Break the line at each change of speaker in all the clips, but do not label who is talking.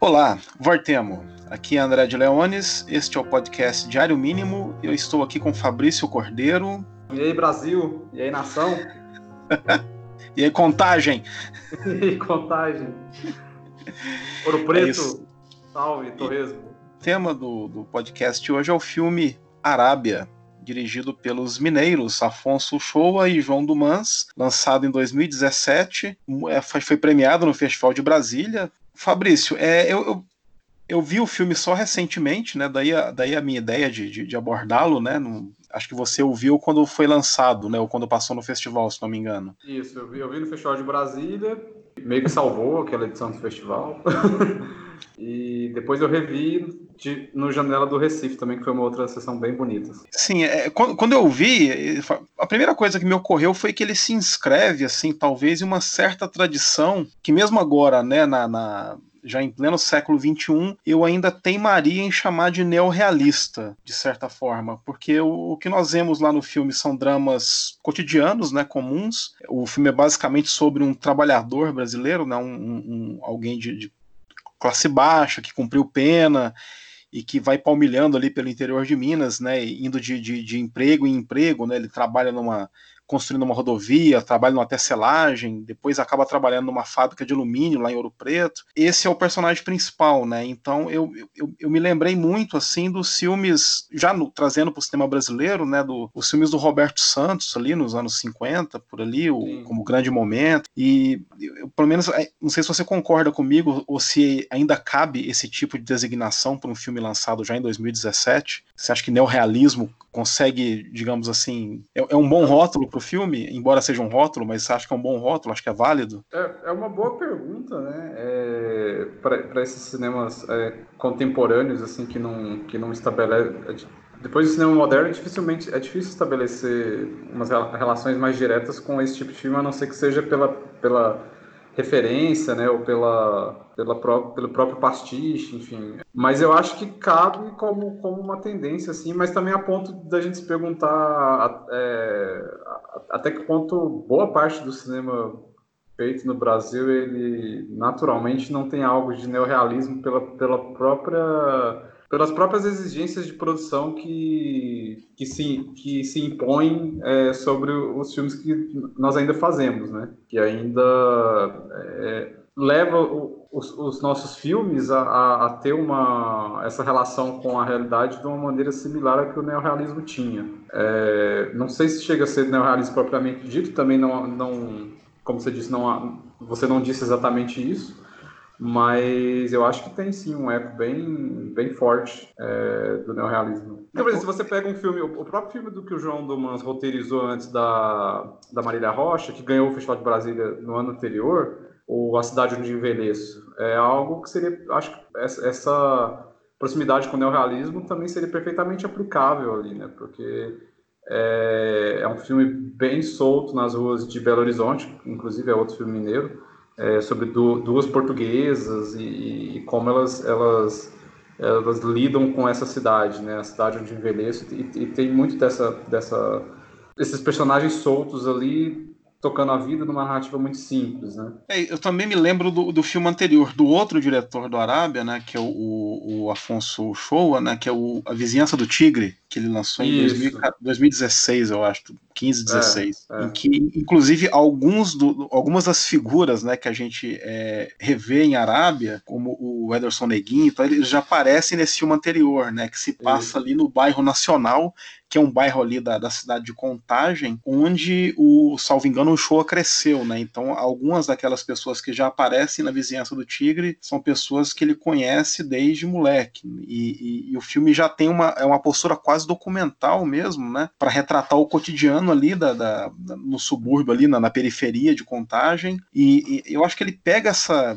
Olá, Vortemo. Aqui é André de Leones, este é o podcast Diário Mínimo. Eu estou aqui com Fabrício Cordeiro.
E aí, Brasil? E aí, nação?
e aí, contagem?
e aí, contagem? Ouro Preto, é salve, Torresmo.
O tema do, do podcast hoje é o filme Arábia, dirigido pelos mineiros Afonso Shoa e João Dumans, lançado em 2017, é, foi premiado no Festival de Brasília, Fabrício, é, eu, eu, eu, vi o filme só recentemente, né? Daí a, daí a minha ideia de, de, de abordá-lo, né? Acho que você ouviu quando foi lançado, né? Ou quando passou no festival, se não me engano.
Isso, eu vi, eu vi no Festival de Brasília, meio que salvou aquela edição do festival. e depois eu revi de, no Janela do Recife também, que foi uma outra sessão bem bonita.
Sim, é, quando, quando, eu vi, a primeira coisa que me ocorreu foi que ele se inscreve, assim, talvez em uma certa tradição, que mesmo agora, né, na, na já em pleno século XXI, eu ainda teimaria em chamar de neorrealista, de certa forma, porque o, o, que nós vemos lá no filme são dramas cotidianos, né, comuns. O filme é basicamente sobre um trabalhador brasileiro, né, um, um alguém de, de classe baixa que cumpriu pena e que vai palmilhando ali pelo interior de Minas, né, indo de, de, de emprego em emprego, né, ele trabalha numa construindo uma rodovia, trabalha numa tecelagem, depois acaba trabalhando numa fábrica de alumínio lá em Ouro Preto. Esse é o personagem principal, né? Então eu, eu, eu me lembrei muito assim dos filmes, já no, trazendo para o cinema brasileiro, né? Do, os filmes do Roberto Santos ali nos anos 50, por ali, o, como grande momento. E eu, pelo menos, é, não sei se você concorda comigo ou se ainda cabe esse tipo de designação para um filme lançado já em 2017. Você acha que neorrealismo consegue, digamos assim, é, é um bom rótulo para o filme, embora seja um rótulo, mas você acha que é um bom rótulo? Acho que é válido?
É, é uma boa pergunta, né? É, para esses cinemas é, contemporâneos, assim, que não, que não estabelece. É depois do cinema moderno, dificilmente é difícil estabelecer umas relações mais diretas com esse tipo de filme, a não ser que seja pela, pela referência, né, ou pela, pela pró pelo próprio pastiche, enfim. Mas eu acho que cabe como, como uma tendência, assim, mas também a ponto da gente se perguntar é, até que ponto boa parte do cinema feito no Brasil, ele naturalmente não tem algo de neorrealismo pela, pela própria pelas próprias exigências de produção que, que, se, que se impõem é, sobre os filmes que nós ainda fazemos, né? Que ainda é, leva os, os, nossos filmes a, a, a, ter uma, essa relação com a realidade de uma maneira similar à que o neorrealismo tinha. É, não sei se chega a ser neorrealismo propriamente dito, também não, não como você disse, não, você não disse exatamente isso, mas eu acho que tem sim um eco bem, bem forte é, do neorrealismo. Então, por exemplo, se você pega um filme, o próprio filme do que o João Dumans roteirizou antes da, da Marília Rocha, que ganhou o Festival de Brasília no ano anterior, o A Cidade Onde Envelheço, é algo que seria, acho que essa proximidade com o neorrealismo também seria perfeitamente aplicável ali, né? Porque é, é um filme bem solto nas ruas de Belo Horizonte, inclusive é outro filme mineiro, é, sobre du duas portuguesas e, e, como elas, elas, elas lidam com essa cidade, né? A cidade onde envelheço e, e tem muito dessa, dessa, esses personagens soltos ali tocando a vida numa narrativa muito simples, né?
É, eu também me lembro do, do filme anterior, do outro diretor do Arábia, né, que é o, o, o Afonso Shoa, né, que é o A Vizinhança do Tigre, que ele lançou em 2000, 2016, eu acho, 15, 16, é, é. em que, inclusive, alguns do, algumas das figuras, né, que a gente é, revê em Arábia, como o Ederson Neguinho, então, eles já aparecem nesse filme anterior, né, que se passa ali no bairro Nacional, que é um bairro ali da, da cidade de Contagem, onde o, salvo engano, o Showa cresceu, né? Então, algumas daquelas pessoas que já aparecem na vizinhança do Tigre são pessoas que ele conhece desde moleque. E, e, e o filme já tem uma, é uma postura quase documental mesmo, né? Para retratar o cotidiano ali da, da, da no subúrbio, ali na, na, periferia de Contagem. E, e eu acho que ele pega essa,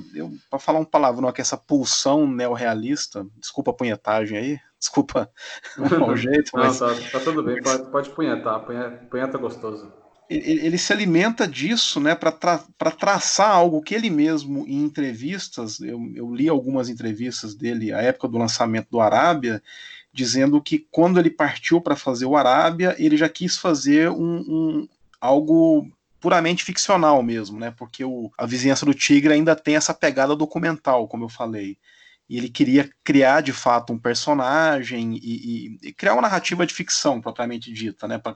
para falar um palavrão aqui, essa pulsão neorrealista, desculpa a punhetagem aí, Desculpa o jeito,
mas... Não, tá, tá, tudo bem, pode, pode punhetar, punheta gostoso.
Ele, ele, se alimenta disso né, para tra traçar algo que ele mesmo, em entrevistas, eu, eu, li algumas entrevistas dele à época do lançamento do Arábia, dizendo que quando ele partiu para fazer o Arábia, ele já quis fazer um, um algo puramente ficcional mesmo, né? Porque o, a vizinhança do Tigre ainda tem essa pegada documental, como eu falei. E ele queria criar de fato um personagem e, e, e criar uma narrativa de ficção propriamente dita, né? Pra,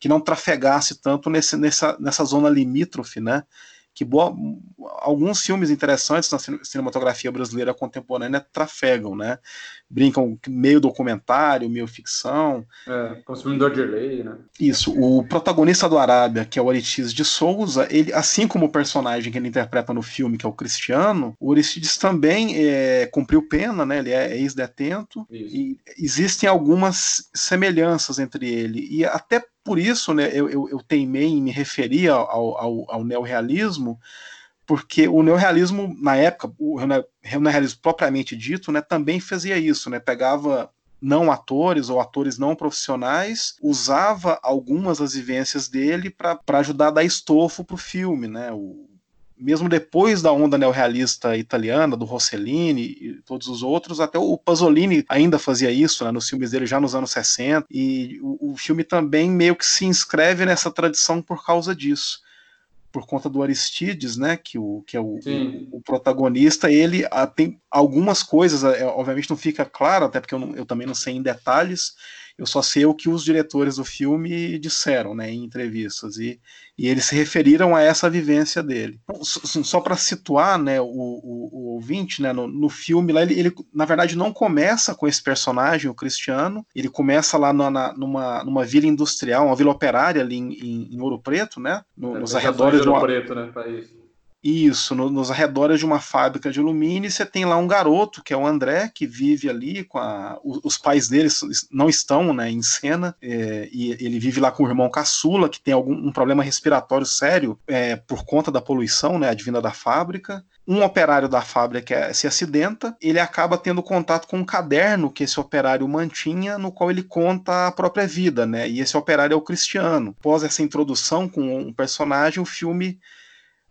que não trafegasse tanto nesse, nessa, nessa zona limítrofe, né? Que boa, alguns filmes interessantes na cinematografia brasileira contemporânea trafegam, né? Brincam meio documentário, meio ficção.
É, consumidor de lei, né?
Isso. O protagonista do Arábia, que é o Aristides de Souza, ele, assim como o personagem que ele interpreta no filme, que é o Cristiano, o Aristides também é, cumpriu pena, né? Ele é ex-detento. E existem algumas semelhanças entre ele. E até por isso né, eu, eu, eu teimei em me referir ao, ao, ao neorrealismo, porque o neorrealismo, na época, o neorrealismo propriamente dito, né, também fazia isso, né, pegava não atores ou atores não profissionais, usava algumas das vivências dele para ajudar a dar estofo para o filme, né? O, mesmo depois da onda neorrealista italiana, do Rossellini e todos os outros, até o Pasolini ainda fazia isso né, nos filmes dele já nos anos 60, e o, o filme também meio que se inscreve nessa tradição por causa disso por conta do Aristides, né, que, o, que é o, o, o protagonista, ele a, ah, tem algumas coisas, é, obviamente não fica claro, até porque eu, não, eu, também não sei em detalhes, eu só sei o que os diretores do filme disseram, né, em entrevistas, e, e eles se referiram a essa vivência dele. Então, só, só para situar, né, o, o, o, ouvinte, né, no, no filme lá, ele, ele, na verdade não começa com esse personagem, o Cristiano, ele começa lá na, numa, numa vila industrial, uma vila operária ali em, em, em Ouro Preto, né, no, é, nos arredores
de Ouro Preto, né, país.
Isso, no, nos arredores de uma fábrica de alumínio, você tem lá um garoto, que é o André, que vive ali com a. Os, os pais dele não estão né, em cena, é, e ele vive lá com o irmão caçula, que tem algum um problema respiratório sério é, por conta da poluição né, advinda da fábrica. Um operário da fábrica é, se acidenta, ele acaba tendo contato com um caderno que esse operário mantinha, no qual ele conta a própria vida, né? E esse operário é o Cristiano. Após essa introdução com um personagem, o filme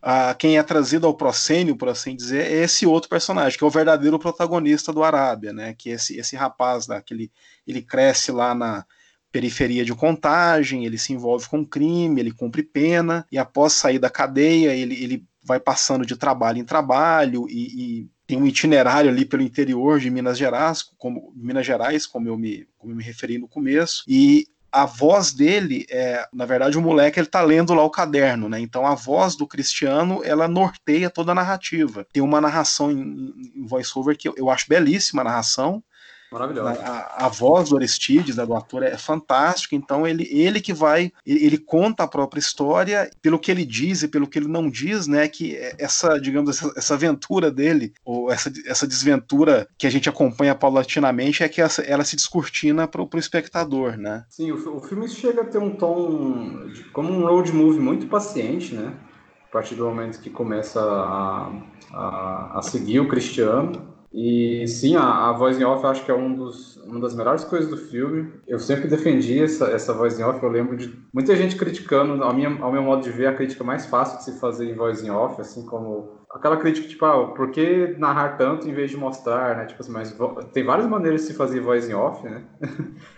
a quem é trazido ao proscênio, por assim dizer, é esse outro personagem, que é o verdadeiro protagonista do Arábia, né? Que esse, esse rapaz lá, que ele, ele cresce lá na periferia de contagem, ele se envolve com crime, ele cumpre pena, e após sair da cadeia, ele, ele vai passando de trabalho em trabalho e, e tem um itinerário ali pelo interior de Minas Gerais, como Minas Gerais, como eu me, como eu me referi no começo, e a voz dele é, na verdade, o moleque ele tá lendo lá o caderno, né? Então a voz do Cristiano ela norteia toda a narrativa. Tem uma narração em, em voiceover que eu, eu acho belíssima a narração.
Maravilhoso.
A, a, voz do Aristides, né, do ator, é fantástica, então ele, ele que vai, ele, ele, conta a própria história, pelo que ele diz e pelo que ele não diz, né, que essa, digamos, essa, essa aventura dele, ou essa, essa desventura que a gente acompanha paulatinamente, é que essa, ela se descortina para o espectador, né.
Sim, o, o filme chega a ter um tom, de, como um road movie muito paciente, né, a partir do momento que começa a, a, a seguir o Cristiano, e sim, a, a voz em off eu acho que é um dos, uma das melhores coisas do filme. Eu sempre defendi essa, essa voz em off. Eu lembro de muita gente criticando, ao, minha, ao meu modo de ver, a crítica mais fácil de se fazer em voz em off, assim como aquela crítica tipo, ah, por que narrar tanto em vez de mostrar, né? Tipo assim, mas tem várias maneiras de se fazer voz em off, né?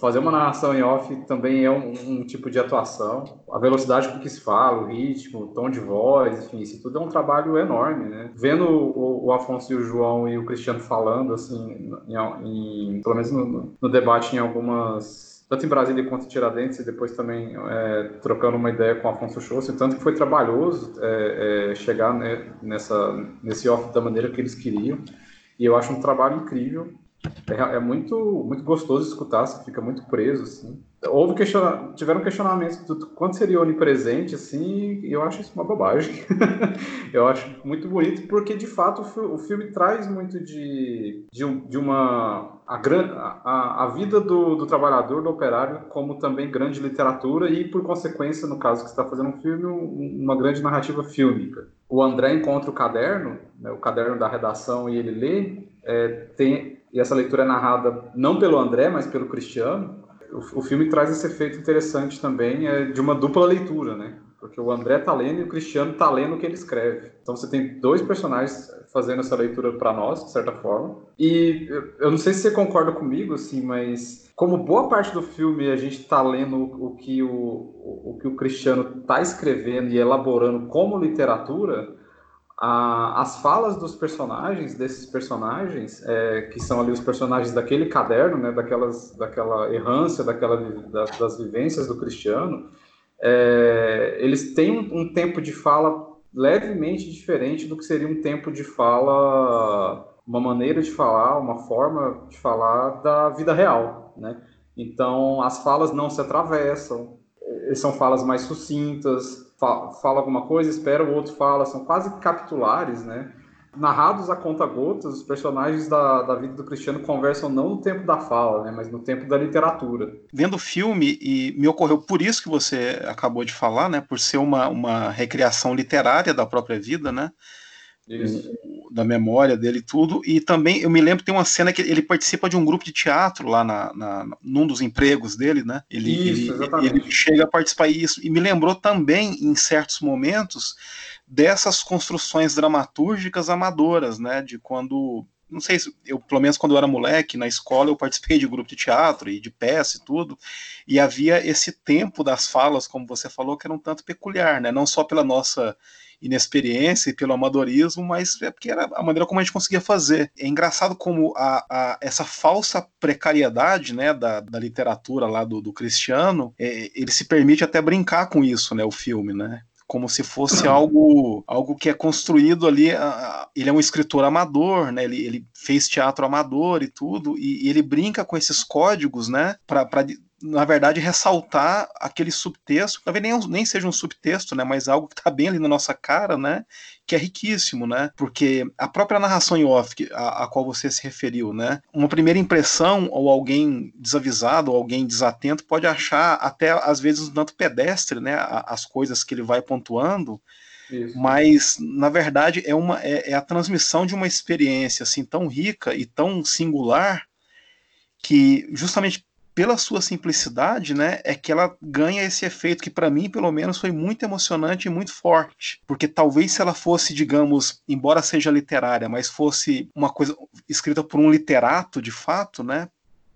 Fazer uma narração em off também é um, um, tipo de atuação. A velocidade com que se fala, o ritmo, o tom de voz, enfim, isso tudo é um trabalho enorme, né? Vendo o, o Afonso e o João e o Cristiano falando, assim, em, em, pelo menos no, no debate em algumas tanto em Brasília quanto em Tiradentes, e depois também é, trocando uma ideia com Afonso Schultz, tanto que foi trabalhoso é, é, chegar né, nessa, nesse off da maneira que eles queriam, e eu acho um trabalho incrível, é, é, muito, muito gostoso escutar, você fica muito preso, assim. Houve questiona... tiveram questionamentos do quanto seria onipresente, assim, e eu acho isso uma bobagem. eu acho muito bonito, porque de fato o filme traz muito de, de, de uma. A, a, a vida do, do trabalhador, do operário, como também grande literatura, e por consequência, no caso que está fazendo um filme, uma grande narrativa fílmica. O André encontra o caderno, né, o caderno da redação, e ele lê, é, tem, e essa leitura é narrada não pelo André, mas pelo Cristiano, o, filme traz esse efeito interessante também é, de uma dupla leitura, né? Porque o André tá lendo e o Cristiano tá lendo o que ele escreve. Então você tem dois personagens fazendo essa leitura para nós, de certa forma. E eu não sei se você concorda comigo, assim, mas como boa parte do filme a gente tá lendo o que o, o, o que o Cristiano tá escrevendo e elaborando como literatura, a, as falas dos personagens, desses personagens, é, que são ali os personagens daquele caderno, né, daquelas, daquela errância, daquela, da, das vivências do Cristiano, é, eles têm um, um, tempo de fala levemente diferente do que seria um tempo de fala, uma maneira de falar, uma forma de falar da vida real, né? Então, as falas não se atravessam, são falas mais sucintas, fala alguma coisa, espera o outro fala, são quase capitulares, né? Narrados a conta gotas, os personagens da, da vida do Cristiano conversam não no tempo da fala, né, mas no tempo da literatura.
Vendo o filme, e me ocorreu por isso que você acabou de falar, né, por ser uma, uma recriação literária da própria vida, né, da memória dele e tudo. E também eu me lembro que tem uma cena que ele participa de um grupo de teatro lá na, na num dos empregos dele, né? Ele, isso, ele, ele, chega a participar isso. E me lembrou também, em certos momentos, dessas construções dramatúrgicas amadoras, né? De quando. Não sei se eu, pelo menos quando eu era moleque, na escola, eu participei de grupo de teatro e de peça e tudo, e havia esse tempo das falas, como você falou, que era um tanto peculiar, né? Não só pela nossa inexperiência e pelo amadorismo, mas é porque era a maneira como a gente conseguia fazer. É engraçado como a, a essa falsa precariedade né, da, da literatura lá do, do Cristiano, é, ele se permite até brincar com isso, né, o filme, né? Como se fosse algo algo que é construído ali. Ele é um escritor amador, né? Ele, ele fez teatro amador e tudo, e, e ele brinca com esses códigos, né? Para na verdade, ressaltar aquele subtexto, talvez nem, nem seja um subtexto, né, mas algo que está bem ali na nossa cara, né, que é riquíssimo, né, porque a própria narração em off, a, a qual você se referiu, né, uma primeira impressão, ou alguém desavisado, ou alguém desatento, pode achar até, às vezes, um tanto pedestre, né, as coisas que ele vai pontuando, isso. Mas, na verdade, é, uma, é, é, a transmissão de uma experiência assim tão rica e tão singular que, justamente pela sua simplicidade, né, é que ela ganha esse efeito que para mim, pelo menos, foi muito emocionante e muito forte, porque talvez se ela fosse, digamos, embora seja literária, mas fosse uma coisa escrita por um literato de fato, né,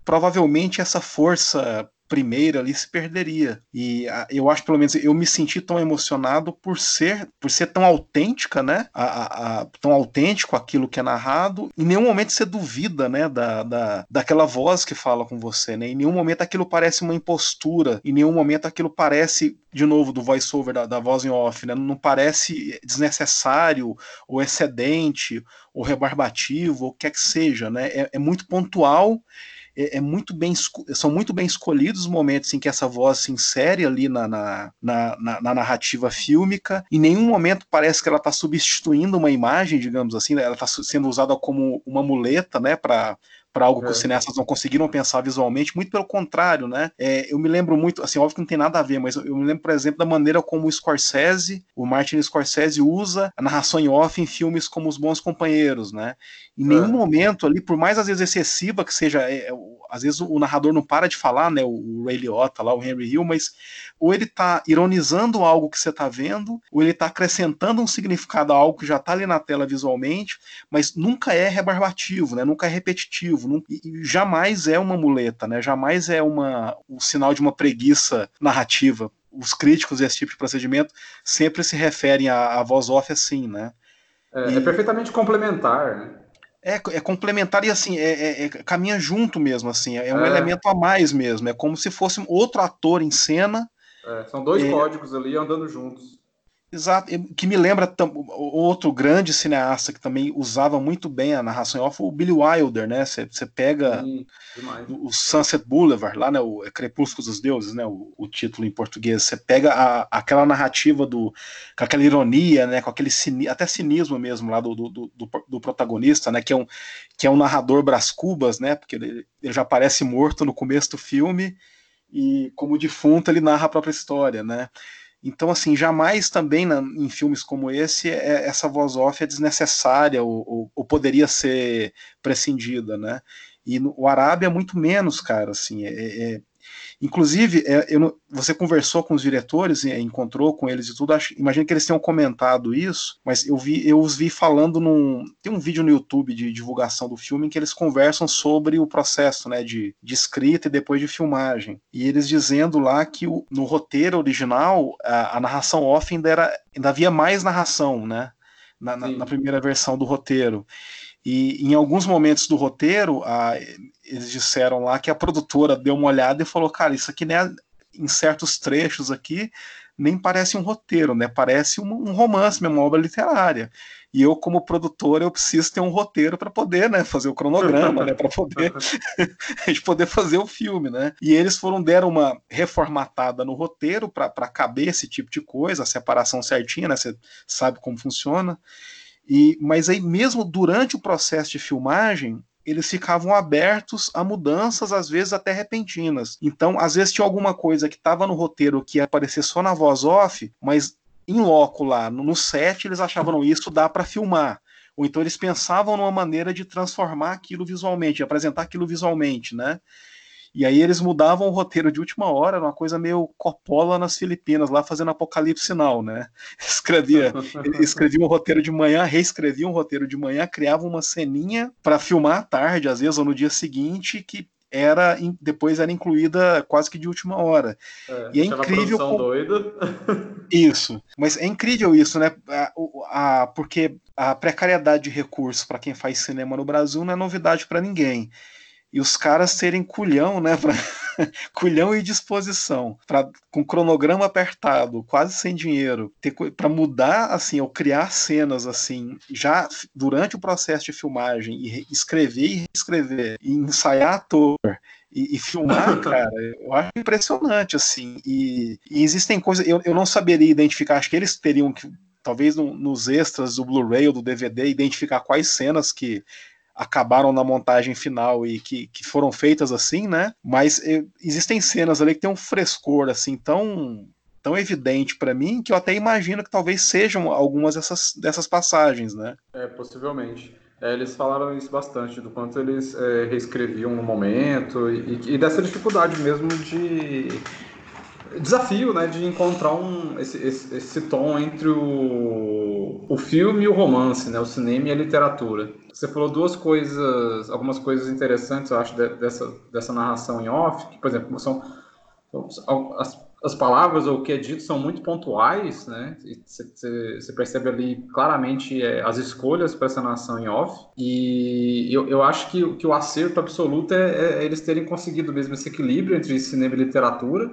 provavelmente essa força primeira ali se perderia. E a, eu acho, pelo menos, eu me senti tão emocionado por ser, por ser tão autêntica, né? A, a, tão autêntico aquilo que é narrado. Em nenhum momento você duvida, né? Da, da, daquela voz que fala com você, né? Em nenhum momento aquilo parece uma impostura. Em nenhum momento aquilo parece, de novo, do voice-over, da, da voz em off, né? Não parece desnecessário ou excedente ou rebarbativo, ou o que é que seja, né? é, é muito pontual é, é, muito bem são muito bem escolhidos os momentos em que essa voz se insere ali na, na, na, na narrativa fílmica. Em nenhum momento parece que ela está substituindo uma imagem, digamos assim, né? ela está sendo usada como uma muleta, né, para para algo que é. os cineastas não conseguiram pensar visualmente, muito pelo contrário, né? É, eu me lembro muito, assim, óbvio que não tem nada a ver, mas eu, eu, me lembro, por exemplo, da maneira como o Scorsese, o Martin Scorsese usa a narração em off em filmes como Os Bons Companheiros, né? Em é. nenhum momento ali, por mais às vezes excessiva que seja, é, é às vezes o narrador não para de falar, né? O, Ray Liotta lá, o Henry Hill, mas ou ele tá ironizando algo que você tá vendo, ou ele tá acrescentando um significado a algo que já tá ali na tela visualmente, mas nunca é rebarbativo, né? Nunca é repetitivo, nunca, e jamais é uma muleta, né? Jamais é uma um sinal de uma preguiça narrativa. Os críticos desse tipo de procedimento sempre se referem à, à voz off assim, né?
É, e... é perfeitamente complementar, né?
É, é complementar e assim, é, é, é, caminha junto mesmo, assim, é um é. elemento a mais mesmo. É como se fosse outro ator em cena.
É, são dois é. códigos ali andando juntos.
Exato, que me lembra outro grande cineasta que também usava muito bem a narração off, o Billy Wilder, né? Você pega Sim, o Sunset Boulevard, lá, né? O Crepúsculo dos Deuses, né? O, o título em português. Você pega a, aquela narrativa do, com aquela ironia, né? Com aquele cini, até cinismo mesmo lá do, do, do, do, protagonista, né? Que é um, que é um narrador Brás Cubas, né? Porque ele, ele já aparece morto no começo do filme e como defunto ele narra a própria história, né? Então, assim, jamais também na, em filmes como esse é, essa voz off é desnecessária ou, ou, ou, poderia ser prescindida, né? E no, o Arábia é muito menos, cara, assim, é, é, Inclusive, é, você conversou com os diretores, e encontrou com eles e tudo. Acho, imagino que eles tenham comentado isso, mas eu vi, eu os vi falando num. Tem um vídeo no YouTube de divulgação do filme em que eles conversam sobre o processo né, de, de escrita e depois de filmagem. E eles dizendo lá que o, no roteiro original a, a narração off ainda era. ainda havia mais narração, né? na, na, na primeira versão do roteiro. E em alguns momentos do roteiro, a, eles disseram lá que a produtora deu uma olhada e falou: cara, isso aqui né, em certos trechos aqui nem parece um roteiro, né? Parece um, um romance, uma obra literária. E eu, como produtor, eu preciso ter um roteiro para poder, né, fazer o cronograma, né, para poder a gente poder fazer o filme, né? E eles foram deram uma reformatada no roteiro para caber esse tipo de coisa, a separação certinha, né? Você sabe como funciona. E, mas aí mesmo durante o processo de filmagem, eles ficavam abertos a mudanças, às vezes até repentinas. Então, às vezes tinha alguma coisa que estava no roteiro que ia aparecer só na voz off, mas em loco lá, no set, eles achavam, isso dá para filmar. Ou então eles pensavam numa maneira de transformar aquilo visualmente, de apresentar aquilo visualmente, né? E aí eles mudavam o roteiro de última hora, uma coisa meio Coppola nas Filipinas, lá fazendo Apocalipse Sinal, né? Escrevia, escrevia um roteiro de manhã, reescrevia um roteiro de manhã, criava uma ceninha para filmar à tarde, às vezes, ou no dia seguinte, que era depois era incluída quase que de última hora. É, e é incrível.
Como... doida.
Isso. Mas é incrível isso, né? A, a, porque a precariedade de recursos para quem faz cinema no Brasil não é novidade para ninguém e os caras terem culhão, né, pra... culhão e disposição, pra... com cronograma apertado, quase sem dinheiro, para mudar, assim, ou criar cenas, assim, já durante o processo de filmagem, e escrever e reescrever, e ensaiar ator, e, e, filmar, cara, eu acho impressionante, assim, e, e existem coisas, eu, eu não saberia identificar, acho que eles teriam que, talvez no, nos extras do Blu-ray ou do DVD, identificar quais cenas que acabaram na montagem final e que, que foram feitas assim, né? Mas existem cenas ali que tem um frescor assim tão tão evidente para mim que eu até imagino que talvez sejam algumas dessas, dessas passagens, né?
É, possivelmente. É, eles falaram isso bastante, do quanto eles é, reescreviam no momento e, e, dessa dificuldade mesmo de desafio, né, de encontrar um, esse, esse, esse tom entre o, o filme e o romance, né, o cinema e a literatura. Você falou duas coisas, algumas coisas interessantes, eu acho, dessa, dessa narração em off, que, por exemplo, são as, as palavras ou o que é dito são muito pontuais, né? Você percebe ali claramente é, as escolhas para essa narração em off. E eu, eu acho que, que o acerto absoluto é, é, eles terem conseguido mesmo esse equilíbrio entre cinema e literatura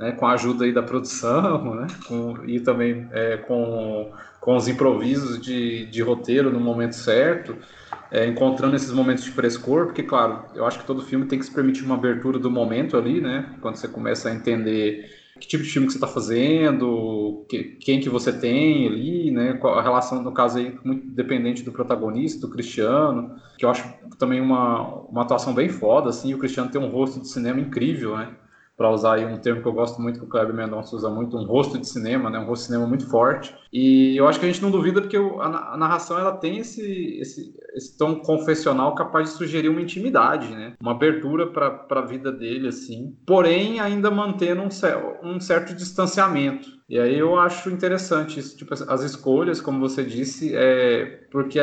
né, com a ajuda aí da produção, né, com, e também é, com, com os improvisos de, de roteiro no momento certo, é, encontrando esses momentos de frescor, porque, claro, eu acho que todo filme tem que se permitir uma abertura do momento ali, né, quando você começa a entender que tipo de filme que você está fazendo, que, quem que você tem ali, né, a relação, no caso aí, muito dependente do protagonista, do Cristiano, que eu acho também uma, uma atuação bem foda, assim, o Cristiano tem um rosto de cinema incrível, né, para usar aí um termo que eu gosto muito, que o Kleber Mendonça usa muito, um rosto de cinema, né? um rosto de cinema muito forte. E eu acho que a gente não duvida porque a, narração ela tem esse, esse, esse tom confessional capaz de sugerir uma intimidade, né? uma abertura para a vida dele, assim, porém ainda mantendo um, um certo distanciamento. E aí eu acho interessante isso, tipo, as escolhas, como você disse, é porque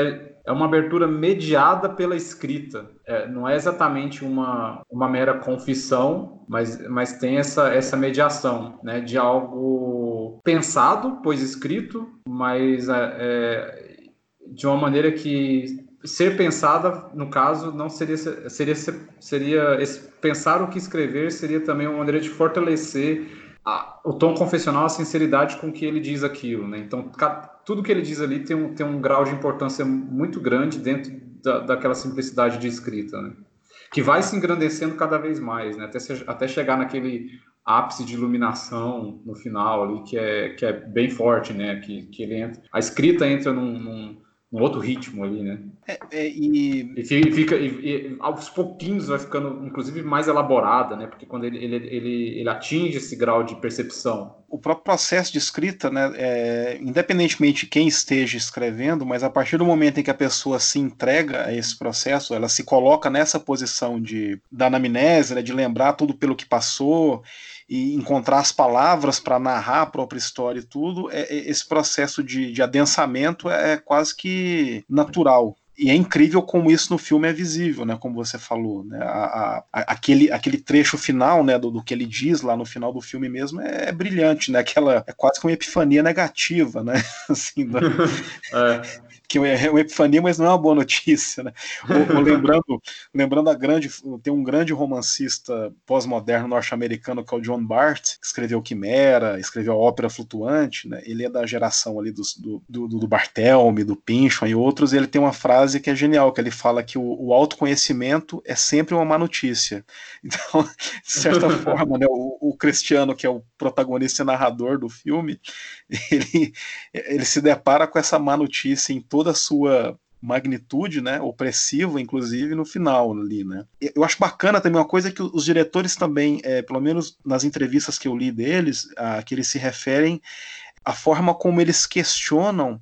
é uma abertura mediada pela escrita. É, não é exatamente uma, uma mera confissão, mas, mas tem essa, essa mediação né, de algo pensado, pois escrito, mas é, é, de uma maneira que ser pensada, no caso, não seria seria seria pensar o que escrever seria também uma maneira de fortalecer a, o tom confessional, a sinceridade com que ele diz aquilo, né? Então, tudo que ele diz ali tem um, tem um grau de importância muito grande dentro da, daquela simplicidade de escrita, né? Que vai se engrandecendo cada vez mais, né? Até, se, até chegar naquele ápice de iluminação no final ali, que é, que é bem forte, né? Que, que ele entra, a escrita entra num, num um outro ritmo ali, né?
É, é, e...
e fica e, e, aos pouquinhos vai ficando, inclusive, mais elaborada, né? Porque quando ele, ele, ele, ele atinge esse grau de percepção.
O próprio processo de escrita, né? É, independentemente de quem esteja escrevendo, mas a partir do momento em que a pessoa se entrega a esse processo, ela se coloca nessa posição de da anamnese, né, de lembrar tudo pelo que passou e encontrar as palavras para narrar a própria história e tudo, é, é, esse processo de, de adensamento é, é quase que natural. E é incrível como isso no filme é visível, né? Como você falou, né? A, a, aquele, aquele trecho final, né? Do, do, que ele diz lá no final do filme mesmo é, é brilhante, né? Aquela é quase que uma epifania negativa, né? assim, da, é que é uma epifania, mas não é uma boa notícia, né? Ou, ou lembrando, lembrando a grande, tem um grande romancista pós-moderno norte-americano que é o John Bart, que escreveu Quimera, escreveu a Ópera Flutuante, né? Ele é da geração ali do, do, do, do Barthelme, do Pynchon e outros, e ele tem uma frase que é genial, que ele fala que o, o autoconhecimento é sempre uma má notícia. Então, de certa forma, né, o, o Cristiano, que é o protagonista e narrador do filme, ele, ele se depara com essa má notícia em toda a sua magnitude, né, opressiva, inclusive, no final ali, né. Eu acho bacana também uma coisa que os diretores também, é, pelo menos nas entrevistas que eu li deles, a, que eles se referem à forma como eles questionam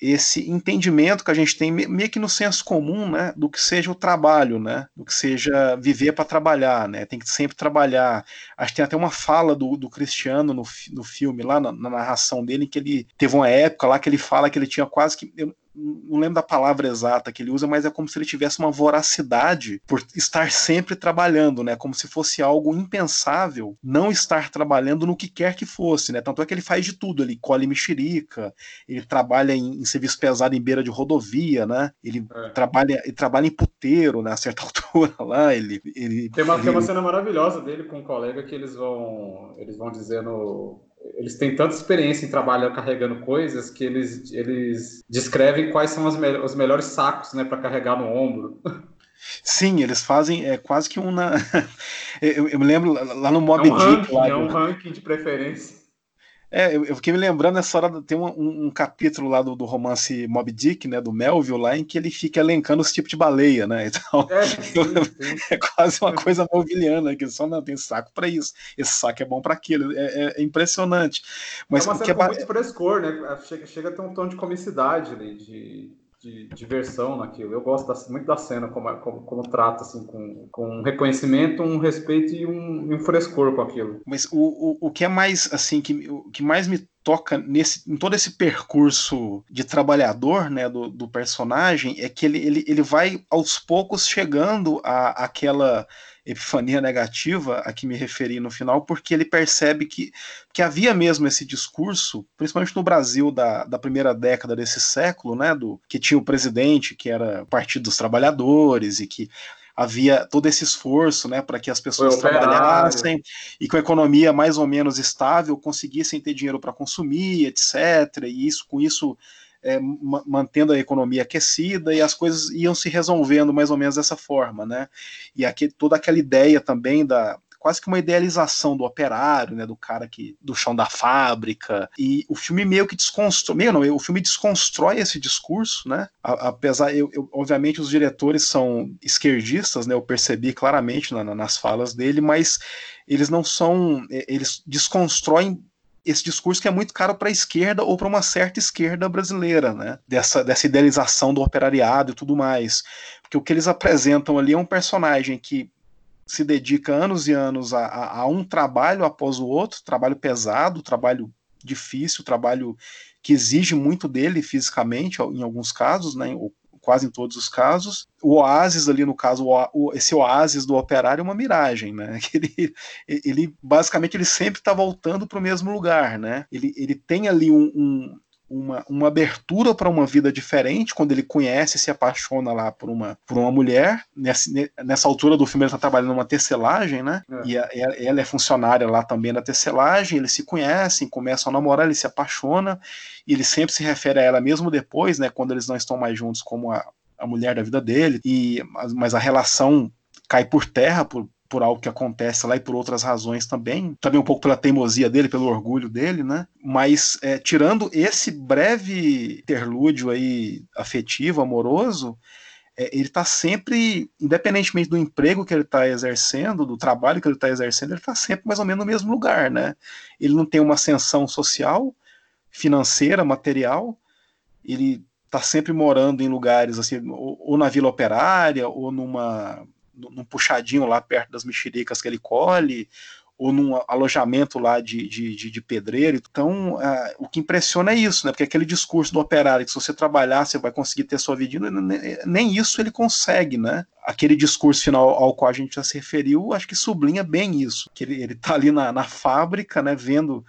esse entendimento que a gente tem meio que no senso comum, né, do que seja o trabalho, né, do que seja viver para trabalhar, né, tem que sempre trabalhar. Acho que tem até uma fala do, do Cristiano no, no filme, lá na, na narração dele, que ele teve uma época lá que ele fala que ele tinha quase que, eu não lembro da palavra exata que ele usa, mas é como se ele tivesse uma voracidade por estar sempre trabalhando, né? Como se fosse algo impensável não estar trabalhando no que quer que fosse, né? Tanto é que ele faz de tudo, ele colhe mexerica, ele trabalha em, em serviço pesado em beira de rodovia, né? Ele é. trabalha, ele trabalha em puteiro, né? A certa altura lá, ele, ele
tem uma,
ele...
tem uma cena maravilhosa dele com um colega que eles vão eles vão dizendo eles têm tanta experiência em trabalhar carregando coisas que eles, eles descrevem quais são me os melhores sacos né, para carregar no ombro.
Sim, eles fazem é quase que uma. eu, eu me lembro lá no Mob é
um
Dick.
Ranking, lá, é um ranking de preferência.
É, eu, eu, fiquei me lembrando nessa hora, tem um, um, capítulo lá do, do, romance Mob Dick, né, do Melville, lá, em que ele fica elencando os tipos de baleia, né, então é, sim, sim. é quase uma coisa melvilliana, que só não tem saco para isso, esse saco é bom para aquilo, é, é, é, impressionante. Mas
é uma que é muito frescor, né, chega, chega a ter um tom de comicidade ali, de de diversão naquilo. Eu gosto muito da cena, como, como, como, trata, assim, com, com um reconhecimento, um respeito e um, um frescor com aquilo.
Mas o, o, o que é mais, assim, que, o que mais me toca nesse, em todo esse percurso de trabalhador, né, do, do personagem, é que ele, ele, ele vai aos poucos chegando a aquela epifania negativa a que me referi no final, porque ele percebe que, que havia mesmo esse discurso, principalmente no Brasil da, da primeira década desse século, né, do que tinha o presidente que era Partido dos Trabalhadores e que havia todo esse esforço né, para que as pessoas trabalhassem e com a economia mais ou menos estável conseguissem ter dinheiro para consumir, etc. E isso com isso é, mantendo a economia aquecida e as coisas iam se resolvendo mais ou menos dessa forma, né? E aqui toda aquela ideia também da quase que uma idealização do operário, né, do cara que do chão da fábrica. E o filme meio que desconstrói, meio não, o filme desconstrói esse discurso, né? Apesar, eu, eu obviamente os diretores são esquerdistas, né? Eu percebi claramente na, nas falas dele, mas eles não são, eles desconstroem esse discurso que é muito caro para a esquerda ou para uma certa esquerda brasileira, né? Dessa, dessa idealização do operariado e tudo mais. Porque o que eles apresentam ali é um personagem que se dedica anos e anos a, a, a um trabalho após o outro, trabalho pesado, trabalho difícil, trabalho que exige muito dele fisicamente, em alguns casos, né, quase em todos os casos. O oásis ali, no caso, o, esse oásis do operário é uma miragem, né? Ele, ele basicamente ele sempre está voltando para o mesmo lugar, né? Ele, ele tem ali um, um uma, uma abertura para uma vida diferente quando ele conhece e se apaixona lá por uma, por uma mulher. Nessa, nessa altura do filme ele está trabalhando numa tecelagem, né? É. E a, ela é funcionária lá também na tecelagem. Eles se conhecem, começam a namorar, ele se apaixona e ele sempre se refere a ela mesmo depois, né? Quando eles não estão mais juntos como a, a mulher da vida dele. E mas a relação cai por terra por, por algo que acontece lá e por outras razões também, também um pouco pela teimosia dele, pelo orgulho dele, né? Mas é, tirando esse breve interlúdio aí afetivo, amoroso, é, ele está sempre, independentemente do emprego que ele está exercendo, do trabalho que ele está exercendo, ele está sempre mais ou menos no mesmo lugar, né? Ele não tem uma ascensão social, financeira, material, ele está sempre morando em lugares assim, ou, ou na Vila Operária, ou numa num puxadinho lá perto das mexericas que ele colhe, ou num alojamento lá de, de, de, de pedreiro. Então, uh, o que impressiona é isso, né? Porque aquele discurso do operário que se você trabalhar, você vai conseguir ter sua vida, nem isso ele consegue, né? Aquele discurso final ao qual a gente já se referiu, acho que sublinha bem isso. Que ele, ele tá ali na, na fábrica, né? Vendo,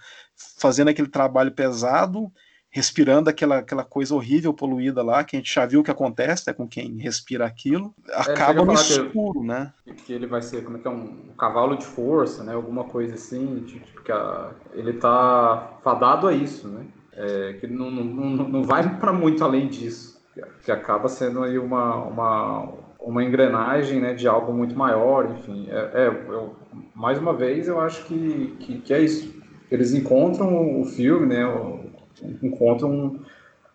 fazendo aquele trabalho pesado, respirando aquela, aquela coisa horrível poluída lá, que a gente já viu o que acontece né, com quem respira aquilo, é, acaba no escuro,
que,
né?
Que ele vai ser, como é que é, um, um cavalo de força, né? Alguma coisa assim, tipo, que a, ele tá fadado a isso, né? É, que não, não, não, não vai para muito além disso, que acaba sendo aí uma, uma, uma engrenagem né, de algo muito maior, enfim. É, é eu, mais uma vez, eu acho que, que, que, é isso. Eles encontram o filme, né, encontram um,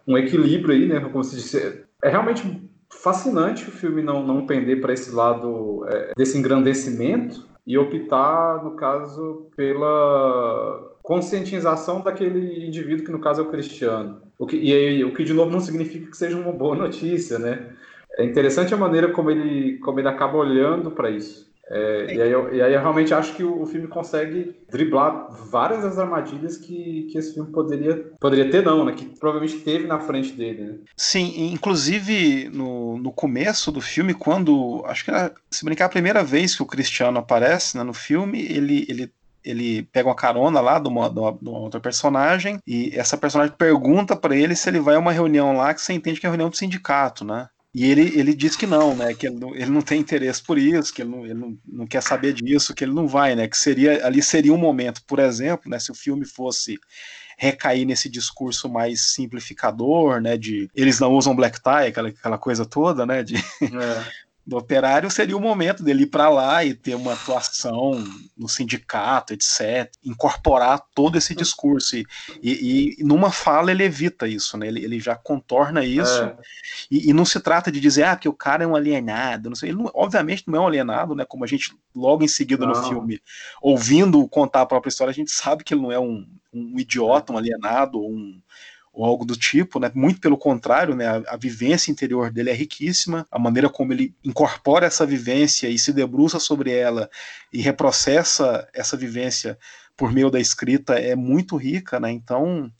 um equilíbrio aí, né? Como se disse, é realmente fascinante o filme não, não pender para esse lado é, desse engrandecimento e optar, no caso, pela conscientização daquele indivíduo que, no caso, é o cristiano. O que, e aí, o que, de novo, não significa que seja uma boa notícia, né? É interessante a maneira como ele, como ele acaba olhando para isso. É, e, aí eu, e aí eu realmente acho que o, o, filme consegue driblar várias das armadilhas que, que esse filme poderia, poderia ter, não, né? Que provavelmente teve na frente dele, né?
Sim, inclusive no, no começo do filme, quando. Acho que era, se brincar, a primeira vez que o Cristiano aparece né, no filme, ele, ele ele pega uma carona lá de uma, de uma, de uma outra personagem e essa personagem pergunta para ele se ele vai a uma reunião lá que você entende que é reunião do sindicato, né? E ele, ele diz que não, né? Que ele não, ele não tem interesse por isso, que ele, não, ele não, não quer saber disso, que ele não vai, né? Que seria ali seria um momento, por exemplo, né? Se o filme fosse recair nesse discurso mais simplificador, né? De eles não usam black tie, aquela, aquela coisa toda, né? De, é do operário seria o momento dele ir para lá e ter uma atuação no sindicato, etc. Incorporar todo esse discurso. E, e, e numa fala ele evita isso, né? ele, ele já contorna isso. É. E, e, não se trata de dizer ah, que o cara é um alienado. Não sei. Ele não, obviamente não é um alienado, né? como a gente logo em seguida não. no filme, ouvindo contar a própria história, a gente sabe que ele não é um, um idiota, um alienado, um ou algo do tipo, né? Muito pelo contrário, né? A, a, vivência interior dele é riquíssima, a maneira como ele incorpora essa vivência e se debruça sobre ela e reprocessa essa vivência por meio da escrita é muito rica, né? Então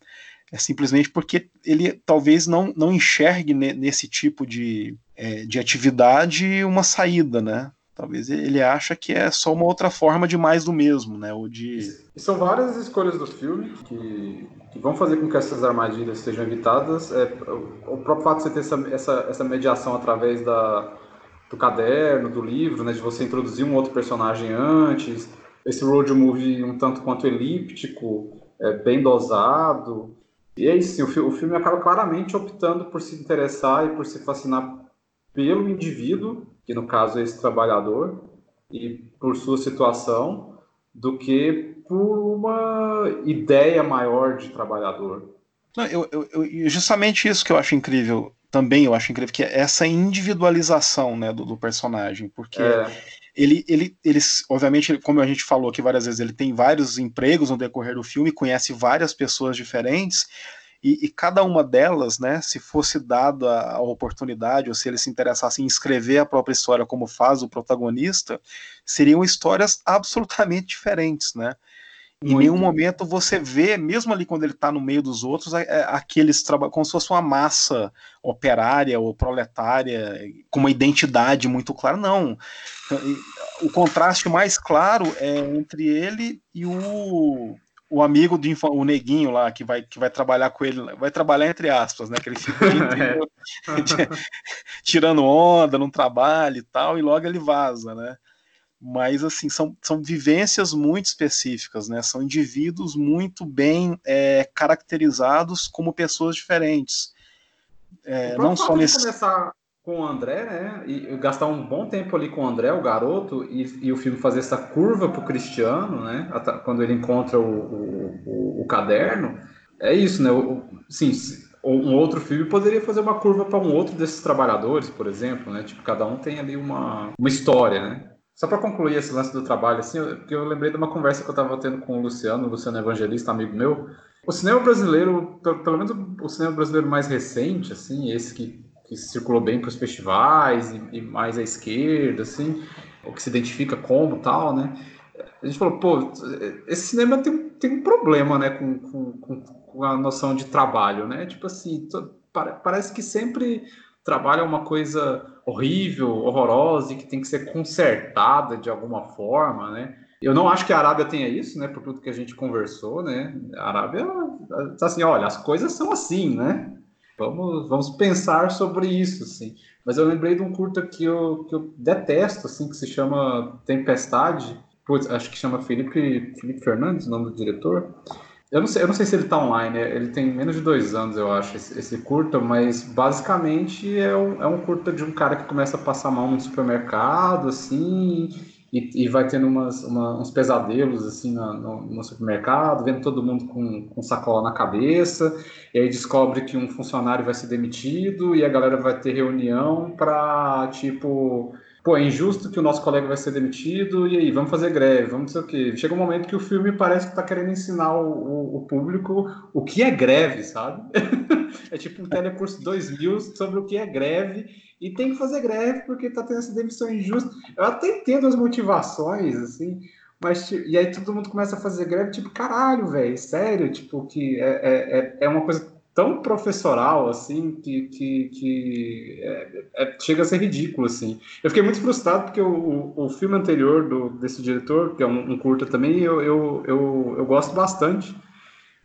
é simplesmente porque ele talvez não, não enxergue nesse tipo de, é, de atividade uma saída, né? Talvez ele acha que é só uma outra forma de mais do mesmo, né? Ou de...
São várias escolhas do filme que, que vão fazer com que essas armadilhas sejam evitadas. É, o próprio fato de você ter essa, essa, essa mediação através da, do caderno, do livro, né? De você introduzir um outro personagem antes. Esse road movie um tanto quanto elíptico, é, bem dosado. E é isso, o, o filme acaba claramente optando por se interessar e por se fascinar pelo indivíduo que no caso é esse trabalhador, e por sua situação, do que por uma ideia maior de trabalhador.
Não, eu, eu, eu, justamente isso que eu acho incrível também, eu acho incrível, que é essa individualização né, do, do personagem, porque é. ele, ele, ele, obviamente, como a gente falou aqui várias vezes, ele tem vários empregos no decorrer do filme, conhece várias pessoas diferentes, e, e, cada uma delas, né, se fosse dada a oportunidade, ou se ele se interessasse em escrever a própria história como faz o protagonista, seriam histórias absolutamente diferentes, né? Em nenhum momento você vê, mesmo ali quando ele está no meio dos outros, é, é, aqueles trabalhos como se fosse uma massa operária ou proletária com uma identidade muito clara. Não. O contraste mais claro é entre ele e o o amigo de o neguinho lá que vai, que vai trabalhar com ele, vai trabalhar entre aspas, né? Que ele fica tirando onda, não trabalha e tal, e logo ele vaza, né? Mas assim, são, são vivências muito específicas, né? São indivíduos muito bem é, caracterizados como pessoas diferentes.
É, não só nesse. Começar com o André, né? E gastar um bom tempo ali com o André, o garoto, e, e o filme fazer essa curva pro Cristiano, né? Quando ele encontra o, o, o, o caderno. É isso, né? O, sim, um outro filme poderia fazer uma curva para um outro desses trabalhadores, por exemplo, né? Tipo, cada um tem ali uma, uma história, né? Só para concluir esse lance do trabalho, assim, eu, eu lembrei de uma conversa que eu estava tendo com o Luciano, o Luciano Evangelista, amigo meu. O cinema brasileiro, pelo menos o cinema brasileiro mais recente, assim, esse que que circulou bem para os festivais e, e, mais à esquerda, assim, ou que se identifica como tal, né? a gente falou, pô, esse cinema tem, tem um problema, né, com, com, com a noção de trabalho, né? Tipo assim, parece que sempre trabalho é uma coisa horrível, horrorosa e que tem que ser consertada de alguma forma, né? Eu não acho que a Arábia tenha isso, né? Por tudo que a gente conversou, né? A Arábia assim, olha, as coisas são assim, né? Vamos, vamos pensar sobre isso, assim. Mas eu lembrei de um curta que eu, que eu detesto, assim, que se chama Tempestade. Putz, acho que chama Felipe, Felipe Fernandes, o nome do diretor. Eu não sei, eu não sei se ele está online, né? ele tem menos de dois anos, eu acho, esse, esse curta, mas basicamente é um, é um curta de um cara que começa a passar mal no supermercado, assim, e, e vai tendo umas, uma, uns pesadelos, assim, no, no, supermercado, vendo todo mundo com, com sacola na cabeça, e aí descobre que um funcionário vai ser demitido, e a galera vai ter reunião para, tipo pô, é injusto que o nosso colega vai ser demitido, e aí, vamos fazer greve, vamos não sei o quê. Chega um momento que o filme parece que tá querendo ensinar o, o, o público o que é greve, sabe? é tipo um telecurso 2000 sobre o que é greve, e tem que fazer greve porque tá tendo essa demissão injusta. Eu até entendo as motivações, assim, mas, e aí todo mundo começa a fazer greve, tipo, caralho, velho, sério, tipo, que é, é, é, é uma coisa tão professoral assim que, que, que é, é, chega a ser ridículo assim. Eu fiquei muito frustrado porque o, o, o filme anterior do, desse diretor, que é um, um curta também, eu, eu, eu, eu, gosto bastante.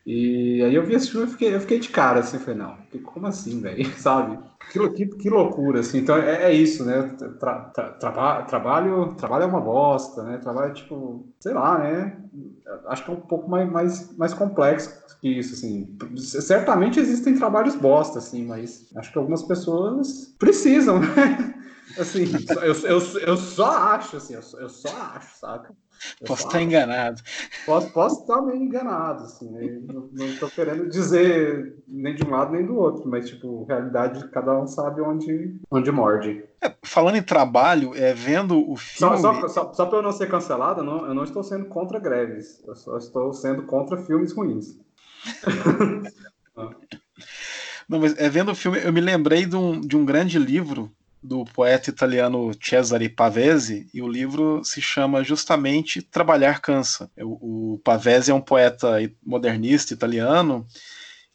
E aí eu vi esse filme e fiquei, eu fiquei de cara assim, falei, não, como assim, velho, sabe? Que, que, loucura, assim. Então é, é isso, né? Tra, tra, tra, trabalho, trabalho é uma bosta, né? Trabalho, tipo, sei lá, né? Acho que é um pouco mais, mais, mais complexo que isso, assim. Certamente existem trabalhos bosta, assim, mas acho que algumas pessoas precisam, né? Assim, eu, eu, eu só acho, assim, eu, eu só acho, saca?
posso estar enganado.
Posso, posso estar meio enganado, assim, né? Não estou querendo dizer nem de um lado nem do outro, mas, tipo, realidade, cada um sabe onde, onde morde.
É, falando em trabalho, é, vendo o filme...
Só, só, só, só para eu não ser cancelado, eu não, eu não estou sendo contra greves, eu só estou sendo contra filmes ruins.
não, mas é, vendo o filme, eu me lembrei de um, de um grande livro do poeta italiano Cesare Pavese, e o livro se chama justamente Trabalhar Cansa. O, o Pavese é um poeta modernista italiano